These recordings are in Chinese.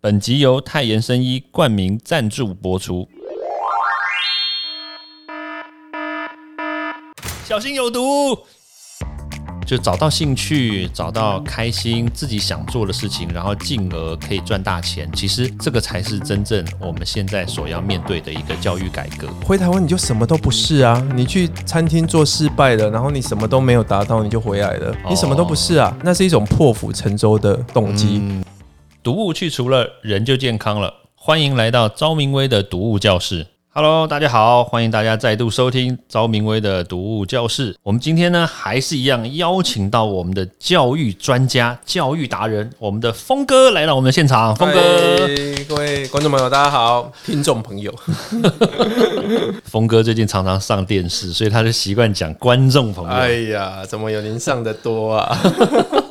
本集由泰妍生医冠名赞助播出。小心有毒！就找到兴趣，找到开心，自己想做的事情，然后进而可以赚大钱。其实这个才是真正我们现在所要面对的一个教育改革。回台湾你就什么都不是啊！你去餐厅做失败了，然后你什么都没有达到，你就回来了，你什么都不是啊！那是一种破釜沉舟的动机。毒物去除了，人就健康了。欢迎来到昭明威的毒物教室。Hello，大家好，欢迎大家再度收听昭明威的毒物教室。我们今天呢，还是一样邀请到我们的教育专家、教育达人，我们的峰哥来到我们的现场。峰哥，各位观众朋友，大家好，听众朋友，峰哥最近常常上电视，所以他就习惯讲观众朋友。哎呀，怎么有您上的多啊？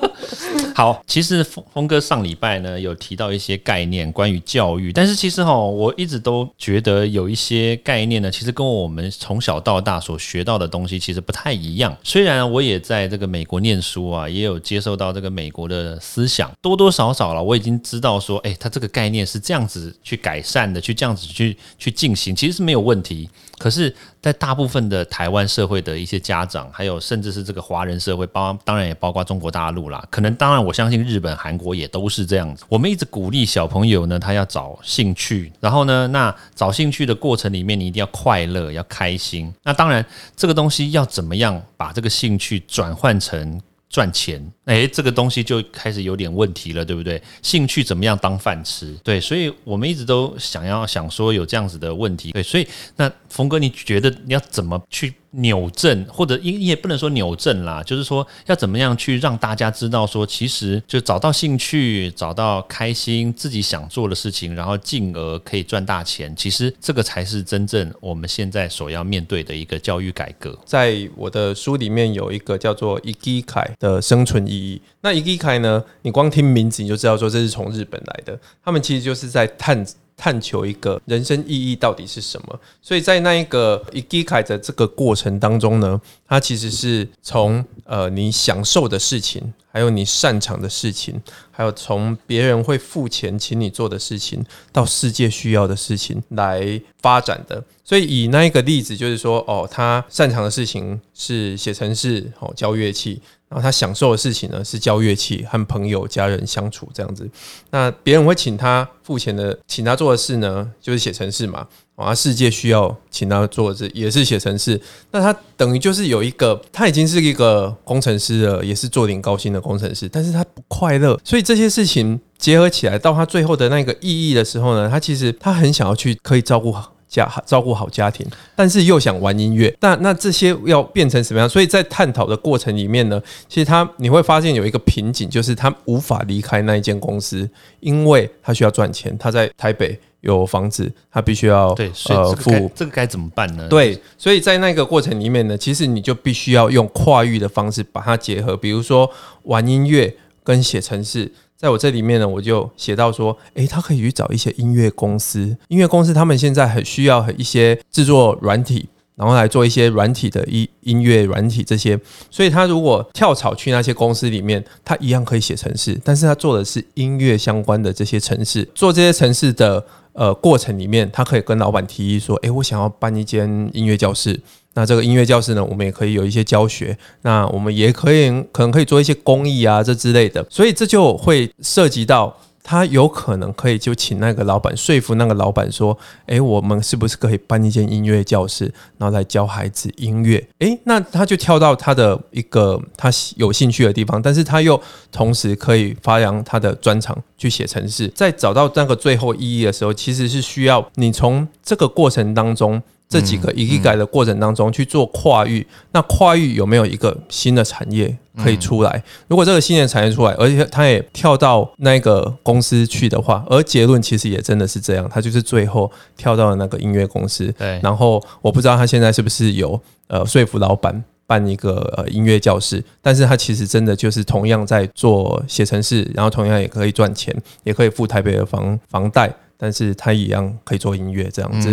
好，其实峰峰哥上礼拜呢有提到一些概念关于教育，但是其实哈，我一直都觉得有一些概念呢，其实跟我们从小到大所学到的东西其实不太一样。虽然我也在这个美国念书啊，也有接受到这个美国的思想，多多少少了，我已经知道说，哎，他这个概念是这样子去改善的，去这样子去去进行，其实是没有问题。可是，在大部分的台湾社会的一些家长，还有甚至是这个华人社会，包当然也包括中国大陆啦，可能当然我相信日本、韩国也都是这样子。我们一直鼓励小朋友呢，他要找兴趣，然后呢，那找兴趣的过程里面，你一定要快乐、要开心。那当然，这个东西要怎么样把这个兴趣转换成？赚钱，哎，这个东西就开始有点问题了，对不对？兴趣怎么样当饭吃？对，所以我们一直都想要想说有这样子的问题，对，所以那峰哥，你觉得你要怎么去？扭正，或者也也不能说扭正啦，就是说要怎么样去让大家知道说，其实就找到兴趣，找到开心，自己想做的事情，然后进而可以赚大钱。其实这个才是真正我们现在所要面对的一个教育改革。在我的书里面有一个叫做“伊基凯”的生存意义。那伊基凯呢，你光听名字你就知道说这是从日本来的。他们其实就是在探。探求一个人生意义到底是什么？所以在那一个一基凯的这个过程当中呢，它其实是从呃你享受的事情，还有你擅长的事情，还有从别人会付钱请你做的事情，到世界需要的事情来发展的。所以以那一个例子，就是说，哦，他擅长的事情是写程式，哦，教乐器。然后他享受的事情呢是教乐器和朋友家人相处这样子。那别人会请他付钱的，请他做的事呢就是写程式嘛。啊，世界需要请他做的事也是写程式。那他等于就是有一个，他已经是一个工程师了，也是做点高薪的工程师，但是他不快乐。所以这些事情结合起来，到他最后的那个意义的时候呢，他其实他很想要去可以照顾好。家照顾好家庭，但是又想玩音乐，那那这些要变成什么样？所以在探讨的过程里面呢，其实他你会发现有一个瓶颈，就是他无法离开那一间公司，因为他需要赚钱。他在台北有房子，他必须要对呃付这个该怎么办呢？对，所以在那个过程里面呢，其实你就必须要用跨域的方式把它结合，比如说玩音乐跟写程式。在我这里面呢，我就写到说，诶，他可以去找一些音乐公司，音乐公司他们现在很需要一些制作软体，然后来做一些软体的音音乐软体这些，所以他如果跳槽去那些公司里面，他一样可以写程式，但是他做的是音乐相关的这些程式，做这些程式的呃过程里面，他可以跟老板提议说，诶，我想要办一间音乐教室。那这个音乐教室呢，我们也可以有一些教学，那我们也可以可能可以做一些公益啊，这之类的，所以这就会涉及到他有可能可以就请那个老板说服那个老板说，诶，我们是不是可以办一间音乐教室，然后来教孩子音乐？诶，那他就跳到他的一个他有兴趣的地方，但是他又同时可以发扬他的专长去写程式，在找到那个最后意义的时候，其实是需要你从这个过程当中。这几个一改的过程当中去做跨域，那跨域有没有一个新的产业可以出来？如果这个新的产业出来，而且他也跳到那个公司去的话，而结论其实也真的是这样，他就是最后跳到了那个音乐公司。对，然后我不知道他现在是不是有呃说服老板办一个呃音乐教室，但是他其实真的就是同样在做写程式，然后同样也可以赚钱，也可以付台北的房房贷。但是他一样可以做音乐这样子，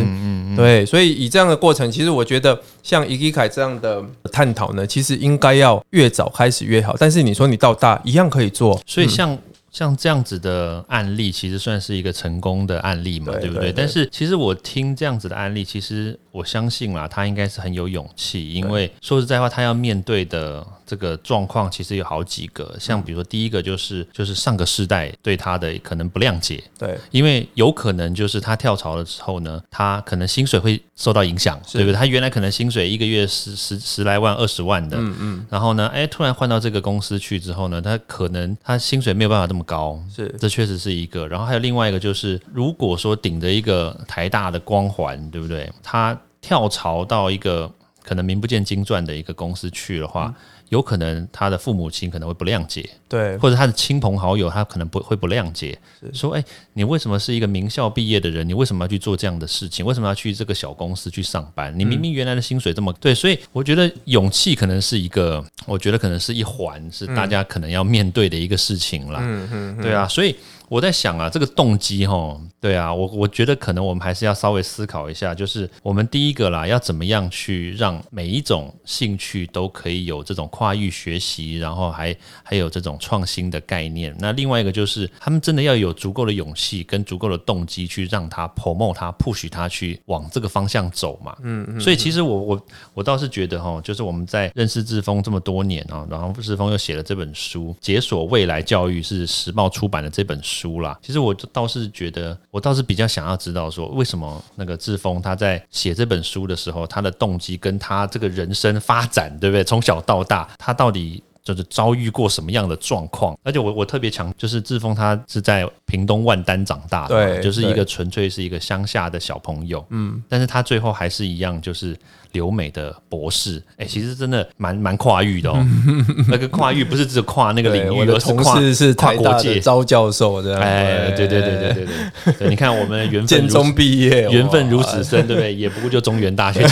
对，所以以这样的过程，其实我觉得像伊基凯这样的探讨呢，其实应该要越早开始越好。但是你说你到大一样可以做，所以像像这样子的案例，其实算是一个成功的案例嘛，对不对？但是其实我听这样子的案例，其实我相信啦，他应该是很有勇气，因为说实在话，他要面对的这个状况其实有好几个，像比如说第一个就是就是上个世代对他的可能不谅解，对。因为有可能就是他跳槽了之后呢，他可能薪水会受到影响，对不对？他原来可能薪水一个月十十十来万、二十万的，嗯嗯，然后呢，哎，突然换到这个公司去之后呢，他可能他薪水没有办法这么高，是这确实是一个。然后还有另外一个就是，如果说顶着一个台大的光环，对不对？他跳槽到一个可能名不见经传的一个公司去的话，有可能他的父母亲可能会不谅解，对或者他的亲朋好友他可能不会不谅解，说：“哎、你为什么是一个名校毕业的人？你为什么要去做这样的事情？为什么要去这个小公司去上班？你明明原来的薪水这么对，所以我觉得勇气可能是一个，我觉得可能是一环，是大家可能要面对的一个事情啦。嗯嗯对啊，所以我在想啊，这个动机哈，对啊，我我觉得可能我们还是要稍微思考一下，就是我们第一个啦，要怎么样去让每一种兴趣都可以有这种跨域学习，然后还还有这种创新的概念。那另外一个就是，他们真的要有足够的勇气跟足够的动机去让他 promote 他 push 他去往这个方向走嘛。嗯嗯。所以其实我我我倒是觉得哈，就是我们在认识志峰这么多年啊，然后志峰又写了这本书《解锁未来教育》，是时报出版的这本书书啦。其实我倒是觉得，我倒是比较想要知道说，为什么那个志峰他在写这本书的时候，他的动机跟他这个人生发展，对不对？从小到大，他到底就是遭遇过什么样的状况？而且我我特别强，就是志峰他是在屏东万丹长大的嘛，对就是一个对纯粹是一个乡下的小朋友，嗯，但是他最后还是一样，就是留美的博士，哎、其实真的蛮蛮跨域的哦，那个跨域不是只有跨那个领域，我的而是跨同事是跨国界。招教授这样，哎，对。对对对对对 对，你看我们的缘分建中毕业，缘分如此深，对不对？也不过就中原大学。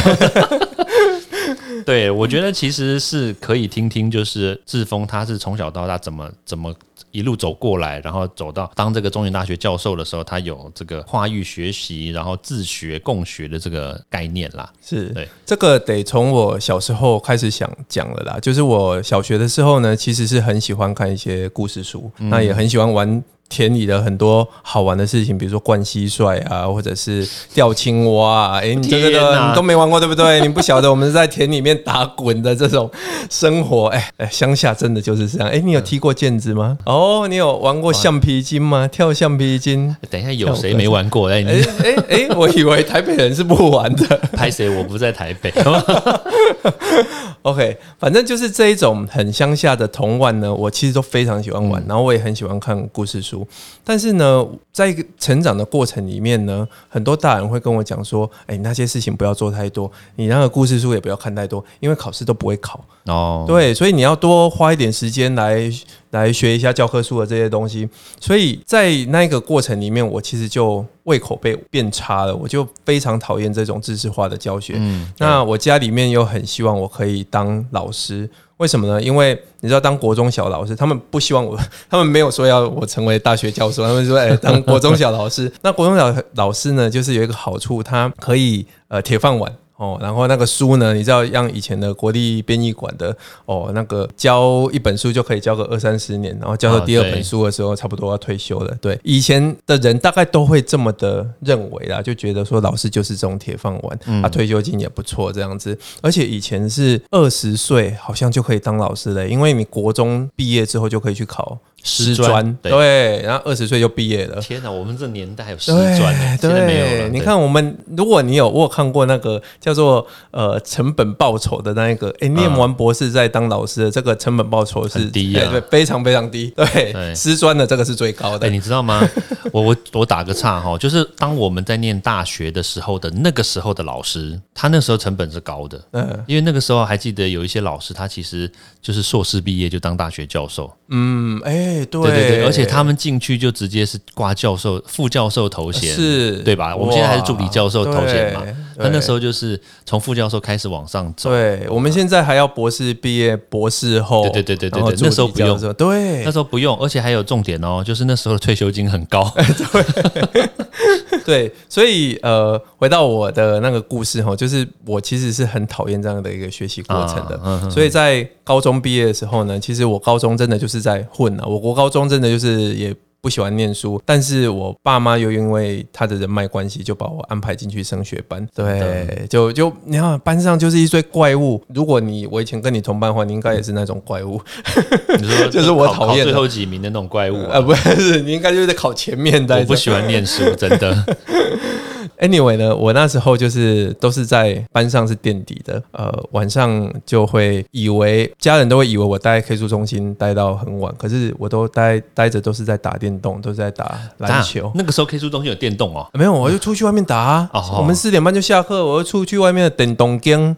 对，我觉得其实是可以听听，就是志峰他是从小到大怎么怎么一路走过来，然后走到当这个中原大学教授的时候，他有这个跨域学习，然后自学共学的这个概念啦。是对这个得从我小时候开始想讲了啦。就是我小学的时候呢，其实是很喜欢看一些故事书，嗯那也很喜欢玩。田里的很多好玩的事情，比如说灌蟋蟀啊，或者是钓青蛙啊。哎、你这个的你都没玩过，对不对？你不晓得我们是在田里面打滚的这种生活。哎、哎，乡下真的就是这样。哎、你有踢过毽子吗？哦，你有玩过橡皮筋吗？跳橡皮筋？等一下有谁没玩过？哎，哎哎，我以为台北人是不玩的。拍谁？我不在台北。OK，反正就是这一种很乡下的童玩呢，我其实都非常喜欢玩，然后我也很喜欢看故事书。但是呢，在一个成长的过程里面呢，很多大人会跟我讲说：“哎，那些事情不要做太多，你那个故事书也不要看太多，因为考试都不会考。”哦，对，所以你要多花一点时间来来学一下教科书的这些东西。所以在那个过程里面，我其实就胃口被变差了，我就非常讨厌这种知识化的教学。嗯，那我家里面又很希望我可以当老师，为什么呢？因为你知道，当国中小老师，他们不希望我，他们没有说要我成为大学教授，他们说，哎、当国中小老师。那国中小老师呢，就是有一个好处，他可以呃铁饭碗。哦，然后那个书呢，你知道，像以前的国立编译馆的哦，那个教一本书就可以教个二三十年，然后教到第二本书的时候，差不多要退休了。对，以前的人大概都会这么的认为啦，就觉得说老师就是这种铁饭碗，嗯啊，退休金也不错这样子。而且以前是二十岁好像就可以当老师了，因为你国中毕业之后就可以去考师师专专，对对，然后二十岁就毕业了。天哪，我们这年代还有师专呢，现在没有了。你看我们，如果你有我有看过那个叫做呃成本报酬的那一个，哎、念完博士再当老师的这个成本报酬是低对，非常非常低。对，对师专的这个是最高的哎、的。你知道吗？我我我打个岔哈，就是当我们在念大学的时候的那个时候的老师，他那时候成本是高的，嗯因为那个时候还记得有一些老师，他其实就是硕士毕业就当大学教授，嗯，哎、对对对对，而且他们进去就直接是挂教授、副教授头衔，是。对吧？我们现在还是助理教授头衔嘛那那时候就是从副教授开始往上走。对，我们现在还要博士毕业、博士后，对对对对对对那时候不用对那时候不用，而且还有重点哦，就是那时候的退休金很高。对，所以呃，回到我的那个故事哈，就是我其实是很讨厌这样的一个学习过程的，啊嗯所以在高中毕业的时候呢，其实我高中真的就是在混啊，我国高中真的就是也。不喜欢念书，但是我爸妈又因为他的人脉关系，就把我安排进去升学班。对，就就你看班上就是一堆怪物。如果你我以前跟你同班的话，你应该也是那种怪物。你说 就是我考讨厌最后几名的那种怪物啊、呃，不是，你应该就是在考前面的。我不喜欢念书，真的。Anyway 呢，我那时候就是都是在班上是垫底的，呃，晚上就会以为家人都会以为我待在 K 书中心待到很晚，可是我都待待着都是在打电动，都是在打篮球。那个时候 K 书中心有电动哦，没有，我就出去外面打、啊。哦我们四点半就下课，我就出去外面的电动间，哦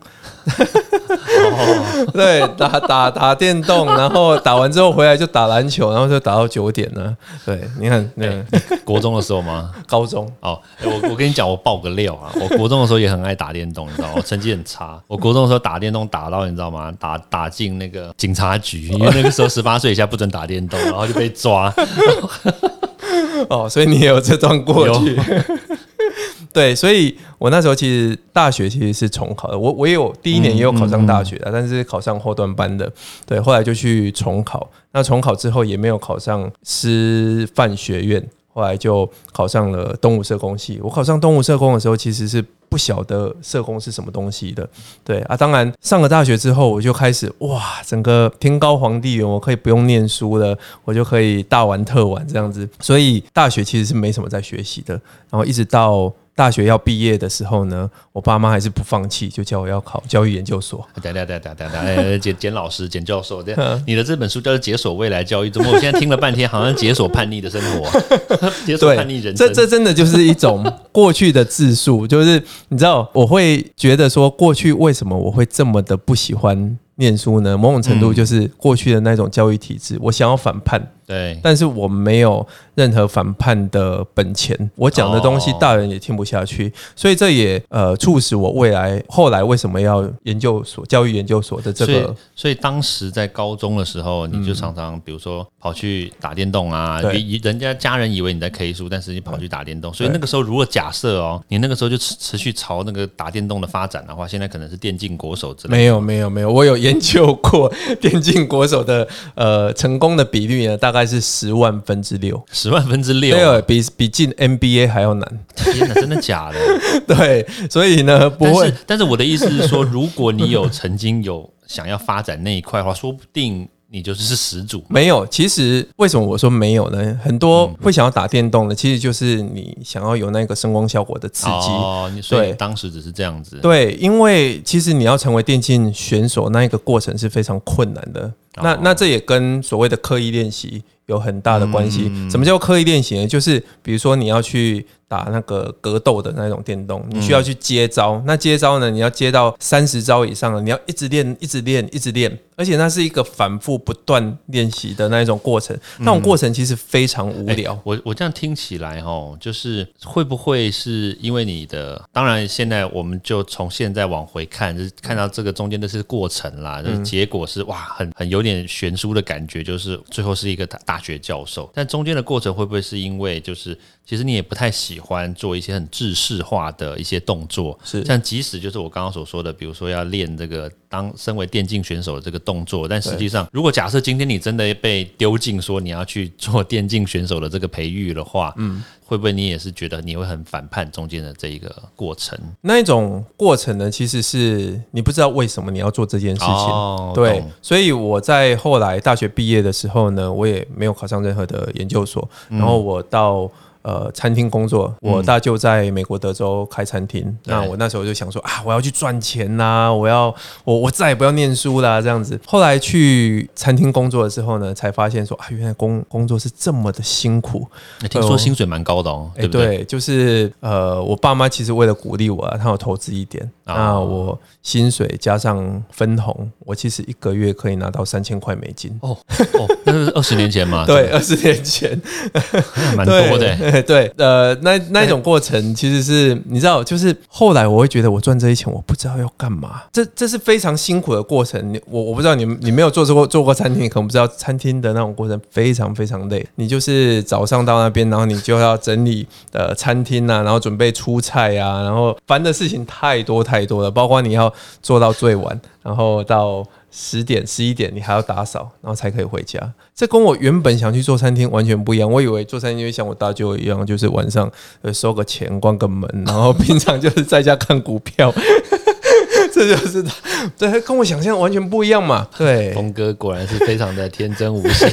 对，打打打电动，然后打完之后回来就打篮球，然后就打到九点了。对，你看，那个国中的时候吗？高中哦，欸我我跟你讲，我爆个料啊！我国中的时候也很爱打电动，你知道吗？我成绩很差。我国中的时候打电动打到你知道吗？打打进那个警察局，因为那个时候十八岁以下不准打电动，然后就被抓。哦，所以你也有这段过去。对，所以我那时候其实大学其实是重考的，我我也有第一年也有考上大学的，但是考上后段班的。对，后来就去重考，那重考之后也没有考上师范学院，后来就考上了动物社工系。我考上动物社工的时候，其实是不晓得社工是什么东西的。对啊，当然上了大学之后，我就开始哇，整个天高皇帝远，我可以不用念书了，我就可以大玩特玩这样子。所以大学其实是没什么在学习的，然后一直到。大学要毕业的时候呢，我爸妈还是不放弃，就叫我要考教育研究所。等等等等等等，简简老师、简教授，这你的这本书叫做《解锁未来教育》，怎么我现在听了半天，好像解锁叛逆的生活，解锁叛逆人生？这这真的就是一种过去的自述，就是你知道，我会觉得说，过去为什么我会这么的不喜欢念书呢？某种程度就是过去的那种教育体制，我想要反叛，对，但是我没有任何反叛的本钱，我讲的东西哦大人也听不下去，所以这也呃促使我未来后来为什么要研究所教育研究所的这所以个，所以当时在高中的时候，你就常常比如说跑去打电动啊，人家家人以为你在 K 书，但是你跑去打电动，所以那个时候如果假设哦，你那个时候就持持续朝那个打电动的发展的话，现在可能是电竞国手之类的。没有没有没有，我有研究过 电竞国手的呃成功的比率呢，大概是十万分之六，十万分之六对，，比比进 NBA 还要难。天哪，真的假的？对，所以呢不会但是，但是我的意思是说，如果你有曾经有想要发展那一块的话，说不定你就是始祖。没有。其实为什么我说没有呢？很多嗯会想要打电动的，其实就是你想要有那个声光效果的刺激。哦，你所以对当时只是这样子。对，因为其实你要成为电竞选手，那一个过程是非常困难的。那哦那这也跟所谓的刻意练习有很大的关系。嗯什么叫刻意练习呢？就是比如说你要去打那个格斗的那种电动，你需要去接招。那接招呢，你要接到三十招以上了，你要一直练，一直练，一直练，而且那是一个反复不断练习的那一种过程。那种过程其实非常无聊。我我这样听起来哦，就是会不会是因为你的？当然，现在我们就从现在往回看，就是看到这个中间的是过程啦，就是结果是哇，很很有点悬殊的感觉，就是最后是一个大大学教授。但中间的过程会不会是因为就是其实你也不太喜欢做一些很制式化的一些动作？是像即使就是我刚刚所说的，比如说要练这个当身为电竞选手的这个动作，但实际上，如果假设今天你真的被丢进说你要去做电竞选手的这个培育的话，嗯，会不会你也是觉得你会很反叛中间的这一个过程？那一种过程呢，其实是你不知道为什么你要做这件事情。哦对，所以我在后来大学毕业的时候呢，我也没有考上任何的研究所，然后我到。呃，餐厅工作，我大舅在美国德州开餐厅。那我那时候就想说啊，我要去赚钱呐、我要我我再也不要念书啦，这样子。后来去餐厅工作的时候呢，才发现说啊，原来工工作是这么的辛苦。欸听说薪水蛮高的哦，哎、对不对？对，就是呃，我爸妈其实为了鼓励我、啊，他有投资一点。哦那我薪水加上分红，我其实一个月可以拿到三千块美金。哦哦，那是二十年前嘛，对，二十年前，蛮多的欸。对，呃，那那一种过程其实是你知道，就是后来我会觉得我赚这些钱，我不知道要干嘛，这这是非常辛苦的过程。你我我不知道你你没有做过做过餐厅，可能不知道餐厅的那种过程非常非常累。你就是早上到那边，然后你就要整理呃餐厅啊，然后准备出菜啊，然后烦的事情太多太多了，包括你要做到最晚，然后到。十点十一点，你还要打扫，然后才可以回家。这跟我原本想去做餐厅完全不一样。我以为做餐厅就像我大舅一样，就是晚上呃收个钱、关个门，然后平常就是在家看股票。这就是 对，跟我想象完全不一样嘛。对，峰哥果然是非常的天真无邪。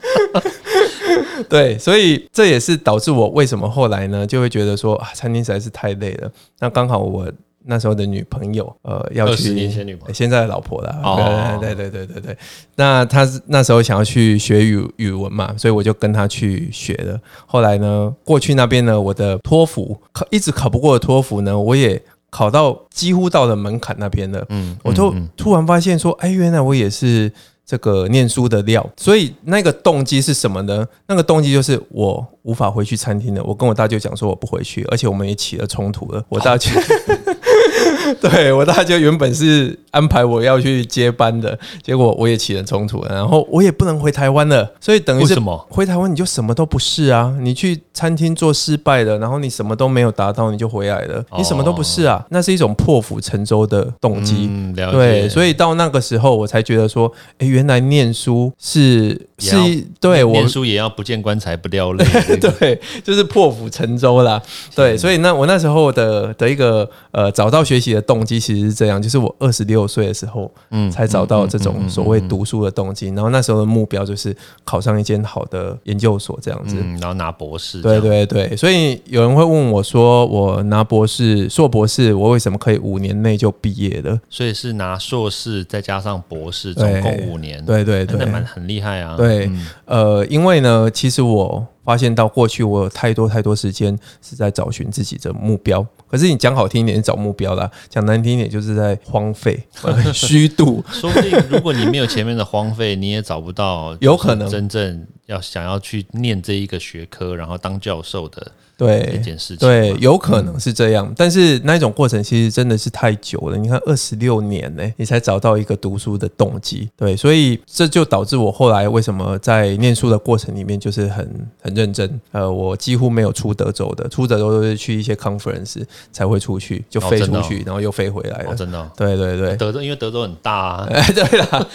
对，所以这也是导致我为什么后来呢，就会觉得说啊，餐厅实在是太累了。那刚好我。那时候的女朋友，呃，要去年前女朋友，现在的老婆了。哦，对对对对对。那他那时候想要去学语语文嘛，所以我就跟他去学了。后来呢，过去那边呢，我的托福考一直考不过的托福呢，我也考到几乎到了门槛那边了。嗯，我就突然发现说，哎，原来我也是。这个念书的料，所以那个动机是什么呢？那个动机就是我无法回去餐厅了。我跟我大舅讲说我不回去，而且我们也起了冲突了。我大舅，对我大舅原本是安排我要去接班的，结果我也起了冲突了。然后我也不能回台湾了，所以等于是什么？回台湾你就什么都不是啊！你去餐厅做失败了，然后你什么都没有达到，你就回来了，你什么都不是啊！那是一种破釜沉舟的动机。对，所以到那个时候我才觉得说，哎。原来念书是是，对我念书也要不见棺材不掉泪，对，就是破釜沉舟啦。对，所以那我那时候的的一个呃找到学习的动机其实是这样，就是我二十六岁的时候，嗯，才找到这种所谓读书的动机。然后那时候的目标就是考上一间好的研究所这样子，然后拿博士。对对对，所以有人会问我说，我拿博士、硕博士，我为什么可以五年内就毕业的？所以是拿硕士再加上博士，总共五年。对对对，真的蛮很厉害啊！对，呃，因为呢，其实我发现到过去我有太多太多时间是在找寻自己的目标，可是你讲好听一点找目标啦，讲难听一点就是在荒废、虚度。说不定如果你没有前面的荒废，你也找不到有可能真正要想要去念这一个学科，然后当教授的。对，一件事情，对，有可能是这样，但是那一种过程其实真的是太久了。你看，二十六年呢，你才找到一个读书的动机，对，所以这就导致我后来为什么在念书的过程里面就是很很认真。呃，我几乎没有出德州的，出德州都是去一些 conference 才会出去，就飞出去，然后又飞回来了。真的，对对对，德州因为德州很大，啊，哎，对啦，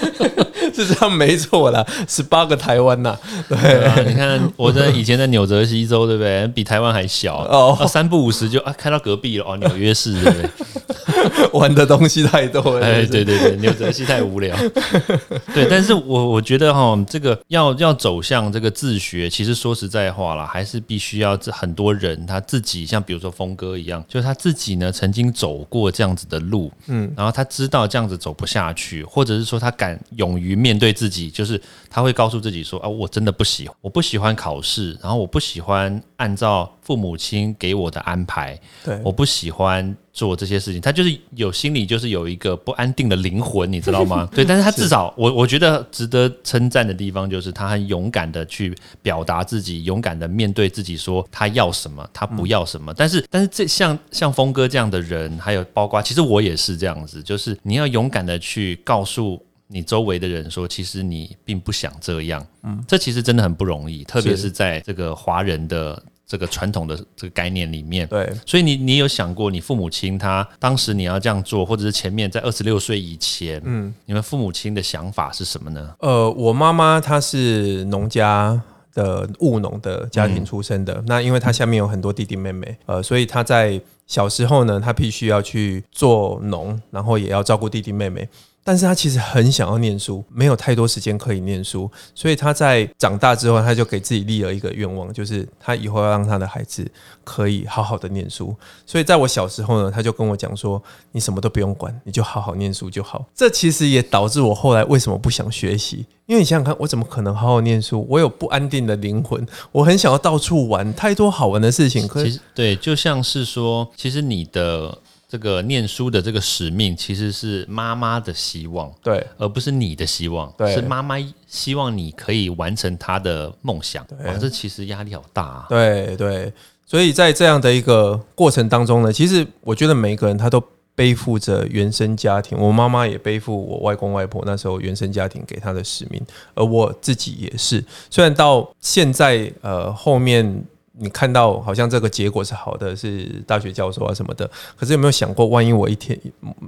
是这样没错啦，十八个台湾呐，对啊，你看我在以前在纽泽西州，对不对？比台湾还小哦，三不五十就啊开到隔壁了哦，纽约市对不对？玩的东西太多了，哎，对对对，牛泽西太无聊。对，但是我我觉得哈，这个要要走向这个自学，其实说实在话啦，还是必须要这很多人他自己，像比如说峰哥一样，就是他自己呢曾经走过这样子的路，嗯，然后他知道这样子走不下去，或者是说他敢勇于面对自己，就是他会告诉自己说啊，我真的不喜，我不喜欢考试，然后我不喜欢按照父母亲给我的安排，对，我不喜欢。做这些事情，他就是有心里就是有一个不安定的灵魂，你知道吗？对，但是他至少我我觉得值得称赞的地方就是他很勇敢的去表达自己，勇敢的面对自己，说他要什么，他不要什么。但是但是这像像峰哥这样的人，还有包括其实我也是这样子，就是你要勇敢的去告诉你周围的人说，其实你并不想这样。嗯，这其实真的很不容易，特别是在这个华人的。这个传统的这个概念里面，对，所以你你有想过，你父母亲他当时你要这样做，或者是前面在二十六岁以前，嗯，你们父母亲的想法是什么呢？呃，我妈妈她是农家的务农的家庭出身的，那因为她下面有很多弟弟妹妹，呃，所以她在小时候呢，她必须要去做农，然后也要照顾弟弟妹妹。但是他其实很想要念书，没有太多时间可以念书，所以他在长大之后，他就给自己立了一个愿望，就是他以后要让他的孩子可以好好的念书。所以在我小时候呢，他就跟我讲说：“你什么都不用管，你就好好念书就好。”这其实也导致我后来为什么不想学习？因为你想想看，我怎么可能好好念书？我有不安定的灵魂，我很想要到处玩，太多好玩的事情。其实对，就像是说，其实你的。这个念书的这个使命其实是妈妈的希望，对而不是你的希望，对是妈妈希望你可以完成她的梦想。对哇，这其实压力好大啊！对对，所以在这样的一个过程当中呢，其实我觉得每一个人他都背负着原生家庭，我妈妈也背负我外公外婆那时候原生家庭给她的使命，而我自己也是。虽然到现在呃后面。你看到好像这个结果是好的，是大学教授啊什么的，可是有没有想过，万一我一天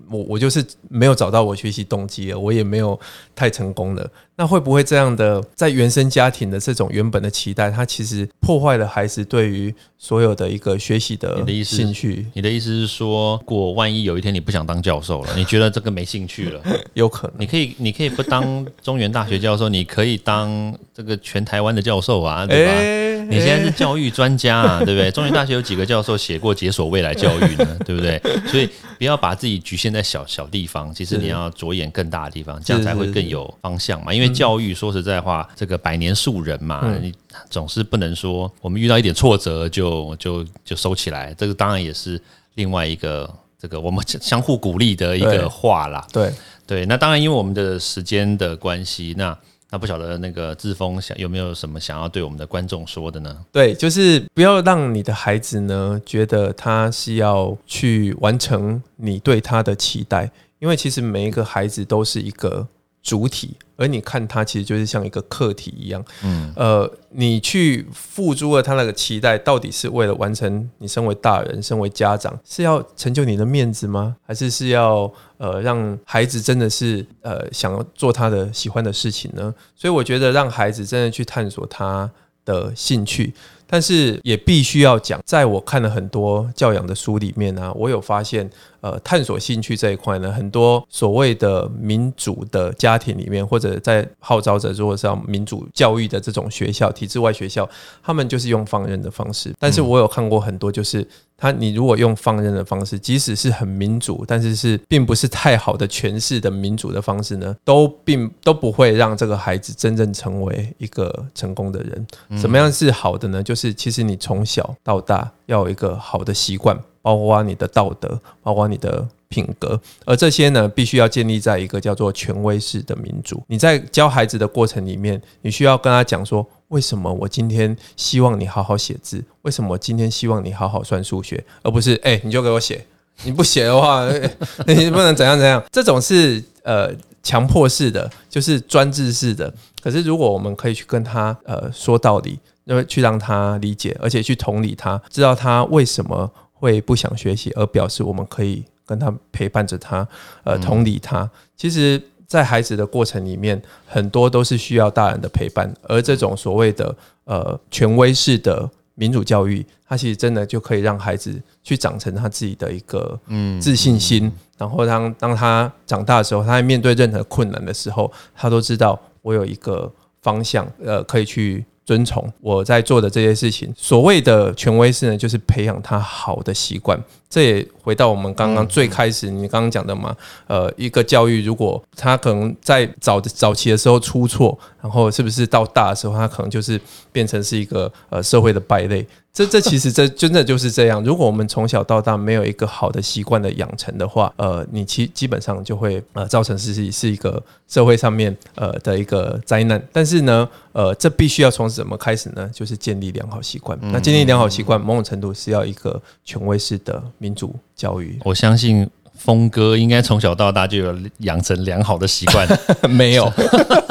我我就是没有找到我学习动机了，我也没有太成功了，那会不会这样的在原生家庭的这种原本的期待，它其实破坏了孩子对于所有的一个学习的兴趣？你的意思是说，如果万一有一天你不想当教授了，你觉得这个没兴趣了，有可能你可以，你可以不当中原大学教授，你可以当这个全台湾的教授啊，对吧？哎你现在是教育专家啊，对不对？中原大学有几个教授写过《解锁未来教育》呢，对不对？所以不要把自己局限在小小地方，其实你要着眼更大的地方，这样才会更有方向嘛。因为教育说实在话，这个百年树人嘛，你总是不能说我们遇到一点挫折就就就收起来，这个当然也是另外一个这个我们相互鼓励的一个话啦。对，对，那当然因为我们的时间的关系，那。那不晓得那个志峰想有没有什么想要对我们的观众说的呢？对，就是不要让你的孩子呢觉得他是要去完成你对他的期待，因为其实每一个孩子都是一个主体，而你看他其实就是像一个客体一样。嗯，呃，你去付诸了他那个期待，到底是为了完成你身为大人、身为家长是要成就你的面子吗？还是是要呃让孩子真的是呃想要做他的喜欢的事情呢？所以我觉得让孩子真的去探索他的兴趣。但是也必须要讲，在我看了很多教养的书里面呢、我有发现，呃，探索兴趣这一块呢，很多所谓的民主的家庭里面，或者在号召着如果是要民主教育的这种学校、体制外学校，他们就是用放任的方式。但是我有看过很多，就是他你如果用放任的方式，即使是很民主，但是是并不是太好的诠释的民主的方式呢，都并都不会让这个孩子真正成为一个成功的人。怎么样是好的呢？就是其实你从小到大要有一个好的习惯，包括你的道德，包括你的品格，而这些呢，必须要建立在一个叫做权威式的民主。你在教孩子的过程里面，你需要跟他讲说，为什么我今天希望你好好写字？为什么今天希望你好好算数学，而不是哎、你就给我写，你不写的话，你不能怎样怎样。这种是呃强迫式的，就是专制式的。可是如果我们可以去跟他呃说道理，那么去让他理解，而且去同理他，知道他为什么会不想学习，而表示我们可以跟他陪伴着他，呃，同理他。其实，在孩子的过程里面，很多都是需要大人的陪伴，而这种所谓的呃权威式的民主教育，它其实真的就可以让孩子去长成他自己的一个嗯自信心，然后当当他长大的时候，他在面对任何困难的时候，他都知道我有一个方向，呃，可以去遵从我在做的这些事情。所谓的权威式呢，就是培养他好的习惯。这也回到我们刚刚最开始你刚刚讲的嘛，呃，一个教育如果他可能在早早期的时候出错，然后是不是到大的时候，他可能就是变成是一个呃社会的败类。这这其实这 真的就是这样。如果我们从小到大没有一个好的习惯的养成的话，呃，你其基本上就会呃造成是是是一个社会上面呃的一个灾难。但是呢，呃，这必须要从什么开始呢？就是建立良好习惯。那建立良好习惯，某种程度是要一个权威式的民主教育。我相信峰哥应该从小到大就有养成良好的习惯，没有，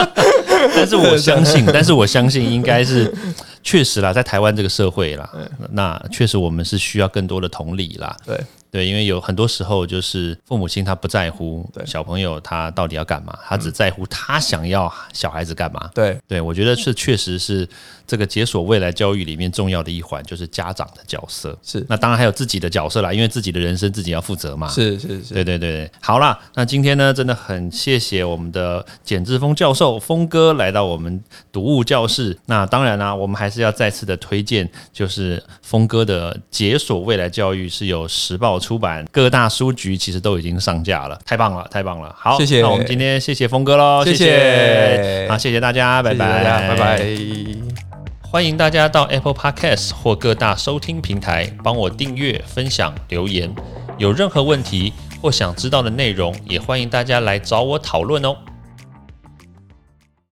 但是我相信，但是我相信应该是确实啦，在台湾这个社会啦，那确实我们是需要更多的同理啦。对对，因为有很多时候就是父母亲他不在乎对小朋友他到底要干嘛，他只在乎他想要小孩子干嘛。对对，我觉得是确实是这个解锁未来教育里面重要的一环，就是家长的角色。是那当然还有自己的角色啦，因为自己的人生自己要负责嘛。是是是，对对对，好啦，那今天呢，真的很谢谢我们的简志峰教授峰哥来到我们读物教室。那当然啦、我们还是要再次的推荐，就是峰哥的《解锁未来教育》是有时报出版，各大书局其实都已经上架了，太棒了，太棒了。好，谢谢那我们今天谢谢峰哥喽，谢谢好，谢谢大家，拜拜，拜拜。欢迎大家到 Apple Podcast 或各大收听平台帮我订阅、分享、留言，有任何问题或想知道的内容，也欢迎大家来找我讨论哦。